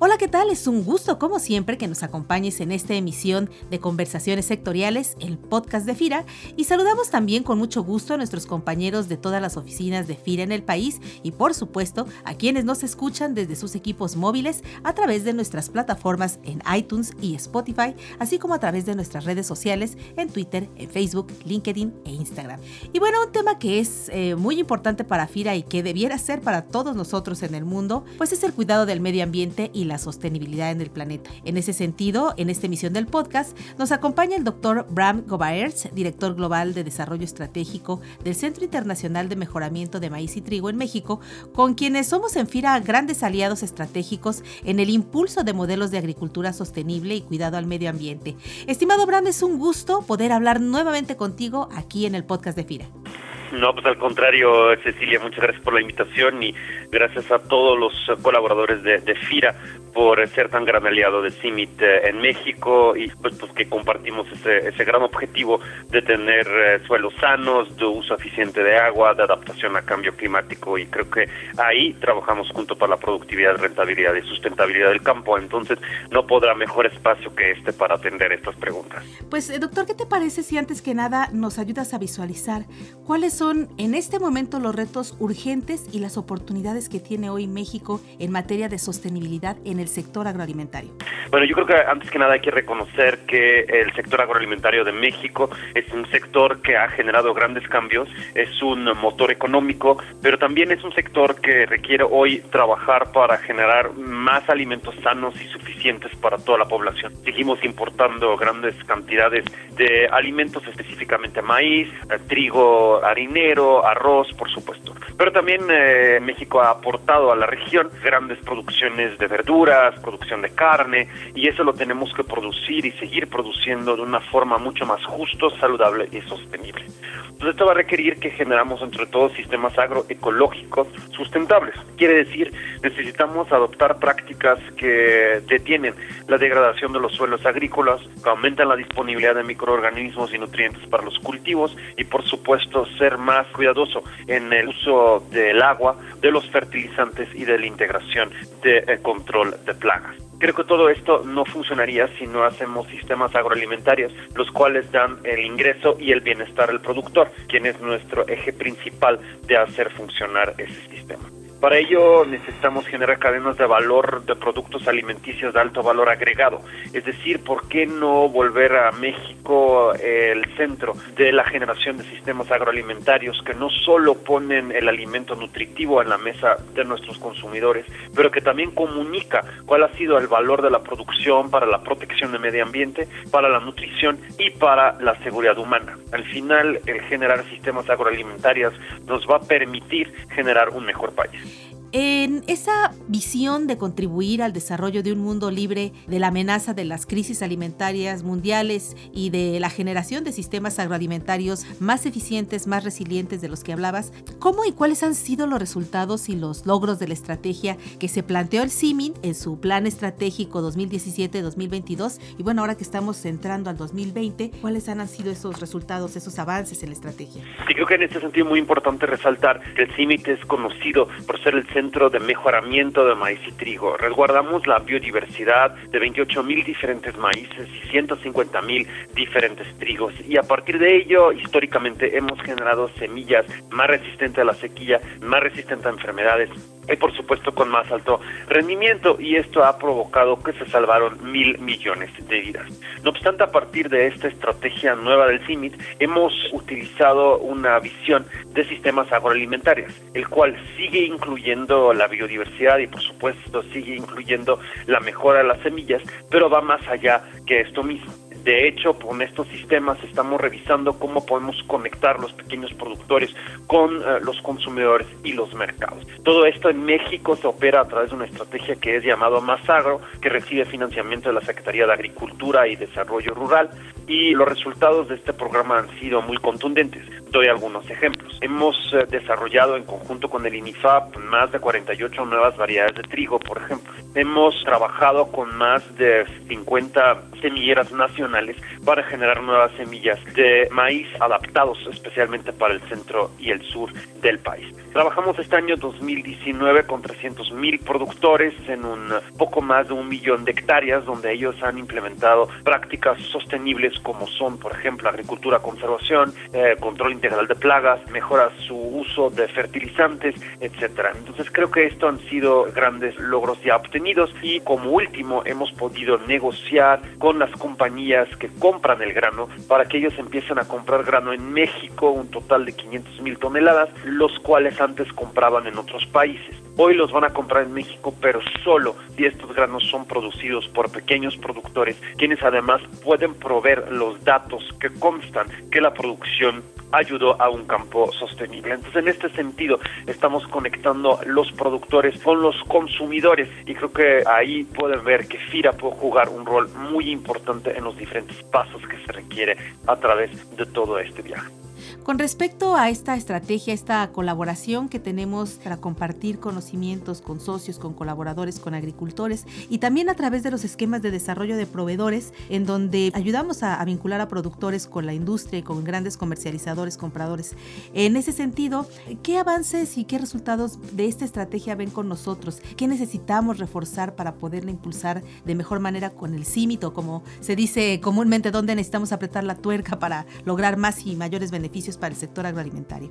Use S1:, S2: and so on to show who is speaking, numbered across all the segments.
S1: Hola, ¿qué tal? Es un gusto, como siempre, que nos acompañes en esta emisión de Conversaciones Sectoriales, el podcast de FIRA, y saludamos también con mucho gusto a nuestros compañeros de todas las oficinas de FIRA en el país y, por supuesto, a quienes nos escuchan desde sus equipos móviles a través de nuestras plataformas en iTunes y Spotify, así como a través de nuestras redes sociales en Twitter, en Facebook, LinkedIn e Instagram. Y bueno, un tema que es eh, muy importante para FIRA y que debiera ser para todos nosotros en el mundo, pues es el cuidado del medio ambiente y la sostenibilidad en el planeta. En ese sentido, en esta emisión del podcast nos acompaña el doctor Bram Gobaerts, director global de desarrollo estratégico del Centro Internacional de Mejoramiento de Maíz y Trigo en México, con quienes somos en FIRA grandes aliados estratégicos en el impulso de modelos de agricultura sostenible y cuidado al medio ambiente. Estimado Bram, es un gusto poder hablar nuevamente contigo aquí en el podcast de FIRA.
S2: No, pues al contrario, Cecilia, muchas gracias por la invitación y gracias a todos los colaboradores de, FIRA por ser tan gran aliado de CIMIT eh, en México y pues, pues que compartimos ese, ese gran objetivo de tener eh, suelos sanos, de uso eficiente de agua, de adaptación a cambio climático y creo que ahí trabajamos junto para la productividad, rentabilidad y sustentabilidad del campo. Entonces no podrá mejor espacio que este para atender estas preguntas.
S1: Pues eh, doctor, ¿qué te parece si antes que nada nos ayudas a visualizar cuáles son en este momento los retos urgentes y las oportunidades que tiene hoy México en materia de sostenibilidad en el sector agroalimentario?
S2: Bueno, yo creo que antes que nada hay que reconocer que el sector agroalimentario de México es un sector que ha generado grandes cambios, es un motor económico, pero también es un sector que requiere hoy trabajar para generar más alimentos sanos y suficientes para toda la población. Seguimos importando grandes cantidades de alimentos, específicamente maíz, trigo harinero, arroz, por supuesto. Pero también eh, México ha aportado a la región grandes producciones de verduras, producción de carne, y eso lo tenemos que producir y seguir produciendo de una forma mucho más justo, saludable y sostenible. Entonces esto va a requerir que generamos entre todos sistemas agroecológicos sustentables. Quiere decir, necesitamos adoptar prácticas que detienen la degradación de los suelos agrícolas, que aumentan la disponibilidad de microorganismos y nutrientes para los cultivos y por supuesto ser más cuidadoso en el uso del agua, de los fertilizantes y de la integración de eh, control de plagas. Creo que todo esto no funcionaría si no hacemos sistemas agroalimentarios, los cuales dan el ingreso y el bienestar al productor, quien es nuestro eje principal de hacer funcionar ese sistema. Para ello necesitamos generar cadenas de valor de productos alimenticios de alto valor agregado. Es decir, ¿por qué no volver a México el centro de la generación de sistemas agroalimentarios que no solo ponen el alimento nutritivo en la mesa de nuestros consumidores, pero que también comunica cuál ha sido el valor de la producción para la protección del medio ambiente, para la nutrición y para la seguridad humana? Al final, el generar sistemas agroalimentarios nos va a permitir generar un mejor país.
S1: En esa visión de contribuir al desarrollo de un mundo libre de la amenaza de las crisis alimentarias mundiales y de la generación de sistemas agroalimentarios más eficientes, más resilientes de los que hablabas, ¿cómo y cuáles han sido los resultados y los logros de la estrategia que se planteó el CIMIN en su plan estratégico 2017-2022? Y bueno, ahora que estamos entrando al 2020, ¿cuáles han sido esos resultados, esos avances en la estrategia?
S2: Sí, creo que en este sentido es muy importante resaltar que el CIMIT es conocido por ser el Centro de Mejoramiento de Maíz y Trigo. Resguardamos la biodiversidad de 28 mil diferentes maíces y 150 mil diferentes trigos y a partir de ello históricamente hemos generado semillas más resistentes a la sequía, más resistentes a enfermedades y por supuesto con más alto rendimiento y esto ha provocado que se salvaron mil millones de vidas. No obstante, a partir de esta estrategia nueva del CIMIT, hemos utilizado una visión de sistemas agroalimentarios, el cual sigue incluyendo la biodiversidad y por supuesto sigue incluyendo la mejora de las semillas, pero va más allá que esto mismo. De hecho, con estos sistemas estamos revisando cómo podemos conectar los pequeños productores con eh, los consumidores y los mercados. Todo esto en México se opera a través de una estrategia que es llamado Masagro, que recibe financiamiento de la Secretaría de Agricultura y Desarrollo Rural y los resultados de este programa han sido muy contundentes. Doy algunos ejemplos. Hemos eh, desarrollado en conjunto con el INIFAP más de 48 nuevas variedades de trigo, por ejemplo. Hemos trabajado con más de 50 semilleras nacionales para generar nuevas semillas de maíz adaptados especialmente para el centro y el sur del país. Trabajamos este año 2019 con 300 mil productores en un poco más de un millón de hectáreas donde ellos han implementado prácticas sostenibles como son, por ejemplo, agricultura conservación, eh, control integral de plagas, mejora su uso de fertilizantes, etcétera. Entonces creo que esto han sido grandes logros ya obtenidos y como último hemos podido negociar con las compañías que compran el grano para que ellos empiecen a comprar grano en México, un total de 500 mil toneladas, los cuales antes compraban en otros países. Hoy los van a comprar en México, pero solo si estos granos son producidos por pequeños productores, quienes además pueden proveer los datos que constan que la producción ayudó a un campo sostenible. Entonces, en este sentido, estamos conectando los productores con los consumidores y creo que ahí pueden ver que FIRA puede jugar un rol muy importante en los diferentes pasos que se requiere a través de todo este viaje.
S1: Con respecto a esta estrategia, esta colaboración que tenemos para compartir conocimientos con socios, con colaboradores, con agricultores y también a través de los esquemas de desarrollo de proveedores en donde ayudamos a, vincular a productores con la industria y con grandes comercializadores, compradores. En ese sentido, ¿qué avances y qué resultados de esta estrategia ven con nosotros? ¿Qué necesitamos reforzar para poderla impulsar de mejor manera con el címito, como se dice comúnmente, dónde necesitamos apretar la tuerca para lograr más y mayores beneficios? Para el sector agroalimentario?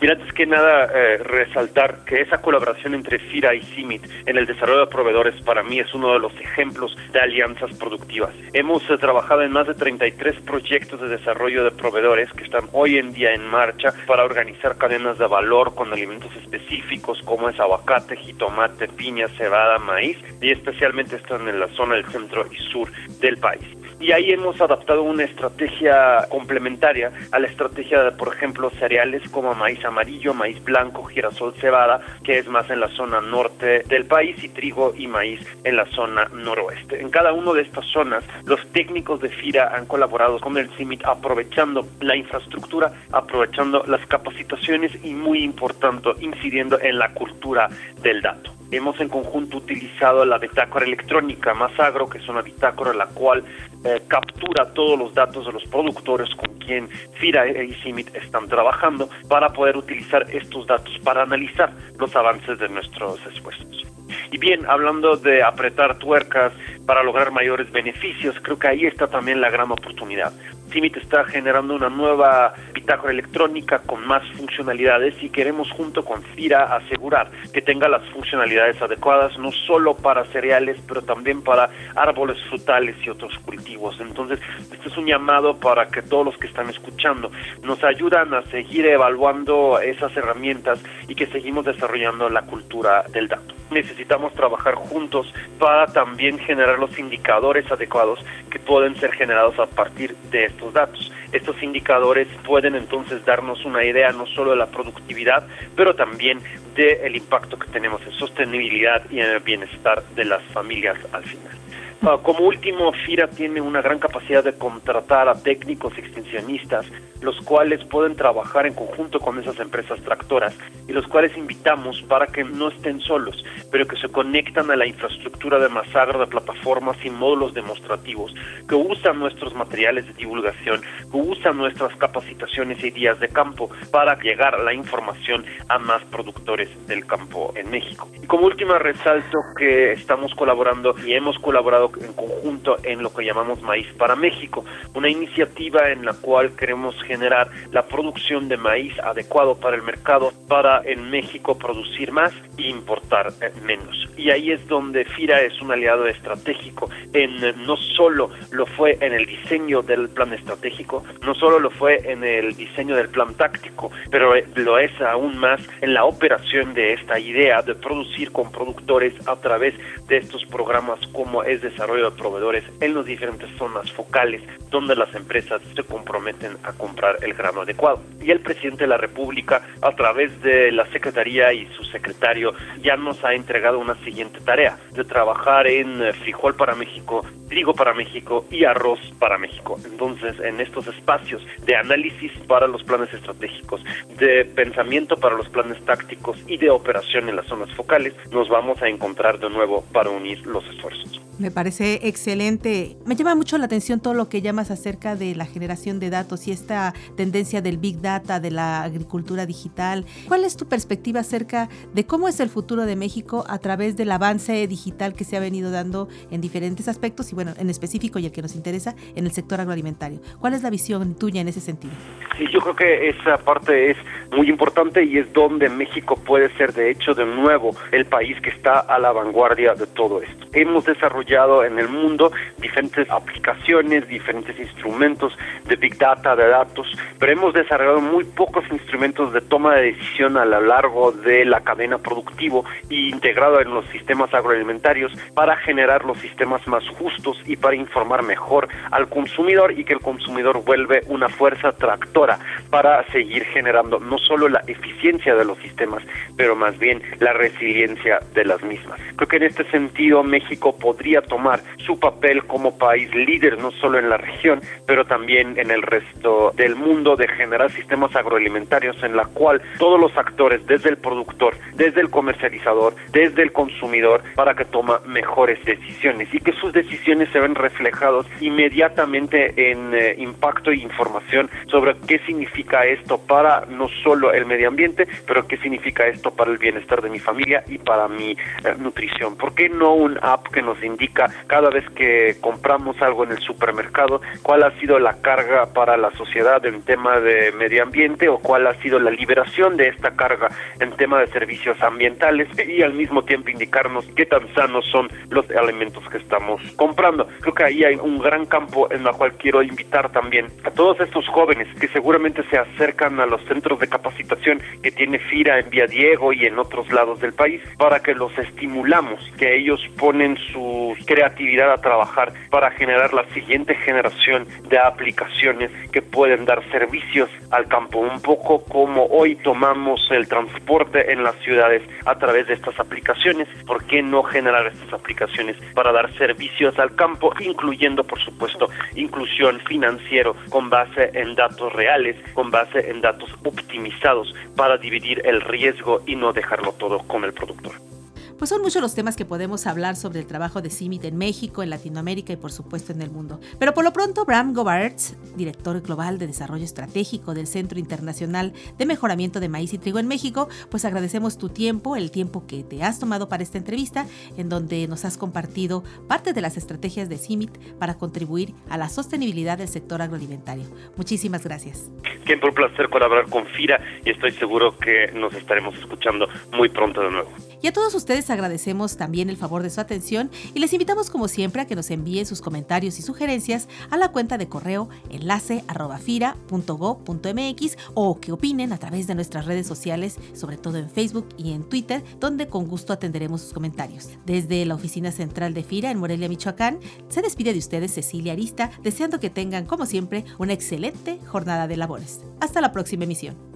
S2: Mira, antes que nada, eh, resaltar que esa colaboración entre FIRA y CIMIT en el desarrollo de proveedores para mí es uno de los ejemplos de alianzas productivas. Hemos eh, trabajado en más de 33 proyectos de desarrollo de proveedores que están hoy en día en marcha para organizar cadenas de valor con alimentos específicos como es aguacate, jitomate, piña, cebada, maíz y especialmente están en la zona del centro y sur del país y ahí hemos adaptado una estrategia complementaria a la estrategia de, por ejemplo, cereales como maíz amarillo, maíz blanco, girasol, cebada, que es más en la zona norte del país, y trigo y maíz en la zona noroeste. En cada una de estas zonas, los técnicos de FIRA han colaborado con el CIMIT aprovechando la infraestructura, aprovechando las capacitaciones y, muy importante, incidiendo en la cultura del dato. Hemos en conjunto utilizado la bitácora electrónica más agro, que es una bitácora la cual eh, captura todos los datos de los productores con quien FIRA y CIMIT están trabajando para poder utilizar estos datos para analizar los avances de nuestros esfuerzos. Y bien, hablando de apretar tuercas para lograr mayores beneficios, creo que ahí está también la gran oportunidad. CIMIT está generando una nueva bitácora electrónica con más funcionalidades y queremos junto con FIRA asegurar que tenga las funcionalidades adecuadas no solo para cereales, pero también para árboles frutales y otros cultivos. Entonces, este es un llamado para que todos los que están escuchando nos ayudan a seguir evaluando esas herramientas y que seguimos desarrollando la cultura del dato. Necesitamos trabajar juntos para también generar los indicadores adecuados que pueden ser generados a partir de estos datos. Estos indicadores pueden entonces darnos una idea no solo de la productividad, pero también del impacto que tenemos en sostenibilidad y en el bienestar de las familias al final. Ah, como último, FIRA tiene una gran capacidad de contratar a técnicos extensionistas, los cuales pueden trabajar en conjunto con esas empresas tractoras y los cuales invitamos para que no estén solos, pero que se conectan a la infraestructura de Masagro de plataformas y módulos demostrativos, que usan nuestros materiales de divulgación, que usan nuestras capacitaciones y días de campo para llegar la información a más productores del campo en México. Y como última resalto que estamos colaborando y hemos colaborado en conjunto en lo que llamamos Maíz para México, una iniciativa en la cual queremos generar la producción de maíz adecuado para el mercado para en México producir más e importar eh, menos. Y ahí es donde FIRA es un aliado estratégico en no solo lo fue en el diseño del plan estratégico, no solo lo fue en el diseño del plan táctico, pero eh, lo es aún más en la operación de esta idea de producir con productores a través de estos programas como es de desarrollo de proveedores en las diferentes zonas focales donde las empresas se comprometen a comprar el grano adecuado. Y el presidente de la República, a través de la Secretaría y su secretario, ya nos ha entregado una siguiente tarea, de trabajar en eh, frijol para México, trigo para México y arroz para México. Entonces, en estos espacios de análisis para los planes estratégicos, de pensamiento para los planes tácticos y de operación en las zonas focales, nos vamos a encontrar de nuevo para unir los esfuerzos.
S1: Me parece excelente. Me llama mucho la atención todo lo que llamas acerca de la generación de datos y esta tendencia del big data, de la agricultura digital. ¿Cuál es tu perspectiva acerca de cómo es el futuro de México a través del avance digital que se ha venido dando en diferentes aspectos y bueno, en específico y el que nos interesa en el sector agroalimentario? ¿Cuál es la visión tuya en ese sentido?
S2: Sí, yo creo que esa parte es muy importante y es donde México puede ser de hecho de nuevo el país que está a la vanguardia de todo esto. Hemos desarrollado en el mundo diferentes aplicaciones, diferentes instrumentos de Big Data, de datos, pero hemos desarrollado muy pocos instrumentos de toma de decisión a lo largo de la cadena productivo y integrado en los sistemas agroalimentarios para generar los sistemas más justos y para informar mejor al consumidor y que el consumidor vuelve una fuerza tractora para seguir generando no solo la eficiencia de los sistemas, pero más bien la resiliencia de las mismas. Creo que en este sentido México podría tomar su papel como país líder, no solo en la región, pero también en el resto del mundo, de generar sistemas agroalimentarios en la cual todos los actores, desde el productor, desde el comercializador, desde el consumidor, para que toma mejores decisiones y que sus decisiones se ven reflejados inmediatamente en eh, impacto e información sobre qué significa esto para no solo el medio ambiente, pero qué significa esto para el bienestar de mi familia y para mi eh, nutrición. ¿Por qué no un app que nos indique cada vez que compramos algo en el supermercado, cuál ha sido la carga para la sociedad en tema de medio ambiente o cuál ha sido la liberación de esta carga en tema de servicios ambientales y al mismo tiempo indicarnos qué tan sanos son los alimentos que estamos comprando. Creo que ahí hay un gran campo en la cual quiero invitar también a todos estos jóvenes que seguramente se acercan a los centros de capacitación que tiene FIRA en Vía Diego y en otros lados del país para que los estimulamos, que ellos ponen sus creatividad a trabajar para generar la siguiente generación de aplicaciones que pueden dar servicios al campo, un poco como hoy tomamos el transporte en las ciudades a través de estas aplicaciones, ¿por qué no generar estas aplicaciones para dar servicios al campo, incluyendo por supuesto inclusión financiero con base en datos reales, con base en datos optimizados para dividir el riesgo y no dejarlo todo con el productor?
S1: Pues son muchos los temas que podemos hablar sobre el trabajo de CIMIT en México, en Latinoamérica y por supuesto en el mundo. Pero por lo pronto, Bram Gobarts, director global de desarrollo estratégico del Centro Internacional de Mejoramiento de Maíz y Trigo en México, pues agradecemos tu tiempo, el tiempo que te has tomado para esta entrevista, en donde nos has compartido parte de las estrategias de CIMIT para contribuir a la sostenibilidad del sector agroalimentario. Muchísimas gracias.
S2: Siempre un placer colaborar con FIRA y estoy seguro que nos estaremos escuchando muy pronto de nuevo.
S1: Y a todos ustedes agradecemos también el favor de su atención y les invitamos como siempre a que nos envíen sus comentarios y sugerencias a la cuenta de correo enlace o que opinen a través de nuestras redes sociales, sobre todo en Facebook y en Twitter, donde con gusto atenderemos sus comentarios. Desde la oficina central de FIRA en Morelia, Michoacán, se despide de ustedes Cecilia Arista, deseando que tengan como siempre una excelente jornada de labores. Hasta la próxima emisión.